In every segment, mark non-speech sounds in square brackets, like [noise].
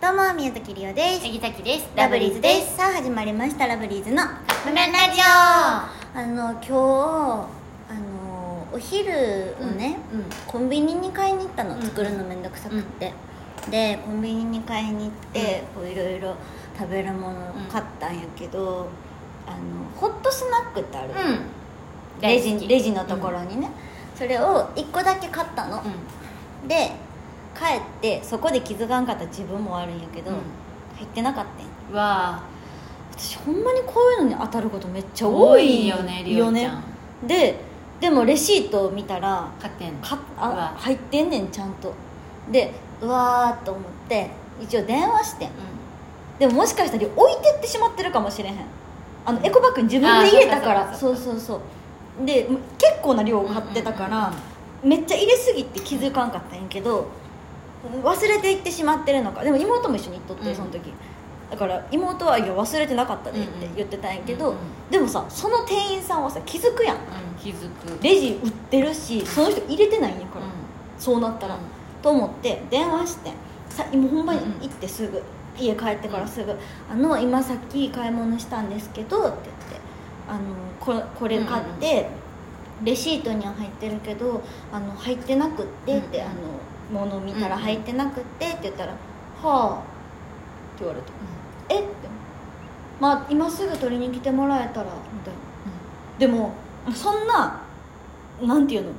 どうも宮崎りおです。杉崎です。ラブリーズです。さあ始まりましたラブリーズのカップ麺ラジあの今日あのお昼をね、うんうん。コンビニに買いに行ったのうん作るのめんどくさくって、でコンビニに買いに行って、こういろいろ食べるもの買ったんやけど、あのホットスナックってある、レジレジのところにね、それを1個だけ買ったの、うん。で帰ってそこで気づかんかった自分も悪いんやけど、うん。入ってなかったんや。うんわ私ほんまにこういうのに当たることめっちゃあ多いよねりおちゃん。ででもレシートを見たら勝ってんの。かうわ。あ入ってんねんちゃんと。でうわーっと思って一応電話してん。でももしかしたら置いてってしまってるかもしれへん。あのエコバッグに自分で入れたから。そそううそうそうで結構な量買ってたから、めっちゃ入れすぎて気づかんかったんやけど忘れていってしまってるのか。でも妹も一緒に行っとって、うん。その時。だから妹はいや忘れてなかったでって言ってたんやけど、うんうんでもさその店員さんはさ気づくやん。うん気づく。レジ売ってるしその人入れてないんやから、そうなったら、うん。と思って電話してさ今ほんまに行ってすぐ、家帰ってからすぐ「あの今さっき買い物したんですけど」って言って「あのここれ買って、レシートには入ってるけどあの入ってなくって」って、うんうんあの物を見たら入ってなくってって言ったら「はあ」って言われて「え？っ?」て「まあ今すぐ取りに来てもらえたら」みたいな。でもそんななんていうの？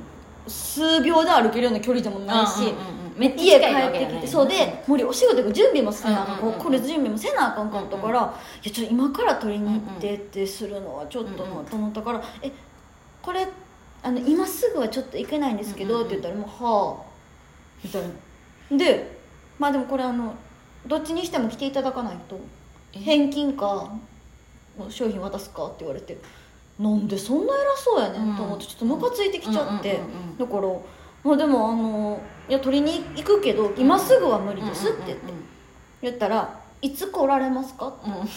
数秒で歩けるような距離でもないし、家帰ってきてそうで森お仕事準備もせなあかん、これ準備もせなあかんかったから、うんいやちょっと今から取りに行ってってするのはちょっとなと思ったから「えこれあの今すぐはちょっと行けないんですけど」って言ったら「もうはあ」みたいな。でまあでもこれあのどっちにしても来ていただかないとえ？返金か商品渡すかって言われてなんでそんな偉そうやねんと思ってちょっとムカついてきちゃって、だからまあでもあの「いや取りに行くけど今すぐは無理です」って言って言ったら「いつ来られますか?」うんうん。うん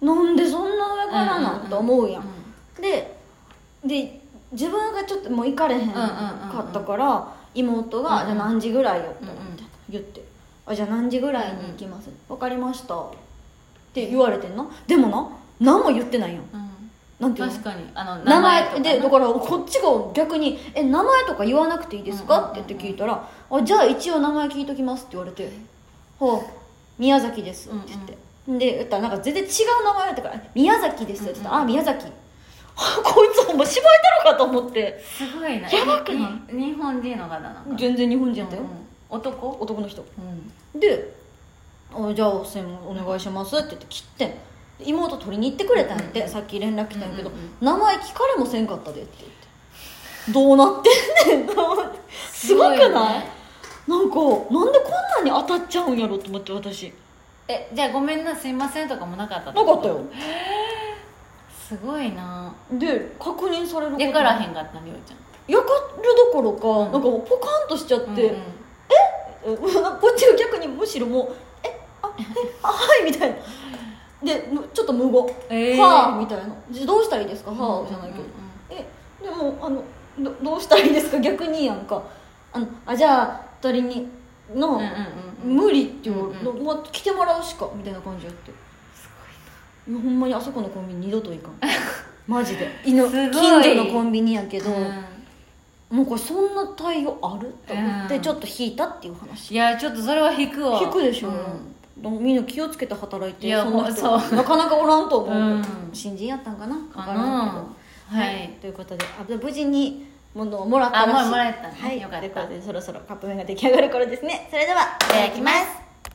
なんでそんな上からなんと思うやん。うでで自分がちょっともう行かれへんかったから妹が「うん。うんじゃあ何時ぐらいよ」って言って「あじゃあ何時ぐらいに行きます」わかりました」って言われてんなでもな何も言ってないやん。うん。なんていうの？確かに。あの名前でだからこっちが逆に「え名前とか言わなくていいですか?」って言って聞いたら「あじゃあ一応名前聞いときます」って言われて「はあ宮崎です」って言って、で言ったらなんか全然違う名前だったから「宮崎です」って言った。ら「うんあ宮崎」はあ [laughs] こいつほんま芝居たのかと思って。すごいな。やばくない？日本人の方なんか全然日本人やったよ、うんうん。男？男の人。うん。で「あじゃあ専門お願いします」って言って切って妹取りに行ってくれたんやって、うんさっき連絡来たんやけど、うんうん名前聞かれもせんかったでって言って。どうなってんねん。[laughs] すごくない？ね。なんかなんでこんなに当たっちゃうんやろと思って私。えじゃあごめんなすいませんとかもなかったなかったよすごいな。で確認されること。やからへんかったりょうちゃん。やかるどころか、うん。なんかポカンとしちゃって、うんうん。え？[laughs] こっちが逆にむしろもう「え？あ？え？あ？はい」みたいな。でむちょっと無言「えー。はあ」みたいな「じゃあどうしたらいいですか?」はあ」じゃないけど。うんうんえ？でもあのどどうしたらいいですか？逆にやんかあのあじゃあ取りにの、うんうんうんうん。無理っていう、うんうんまあ、来てもらうしかみたいな感じやって。すほんまにあそこのコンビニ二度と行かん。[laughs] マジで。近所のコンビニやけど、うん。もうこれそんな対応あると思ってうん。ちょっと引いたっていう話、いやちょっとそれは引くわ。引くでしょ、うん。みんな気をつけて働いていやそんななかなかおらんと思う、うん。新人やったんかな？かからんけど。はい。ということであ無事に物をもらったらしい。あもらえた。ねはい。よかった。ということでそろそろカップ麺が出来上がる頃ですね。それではいただきます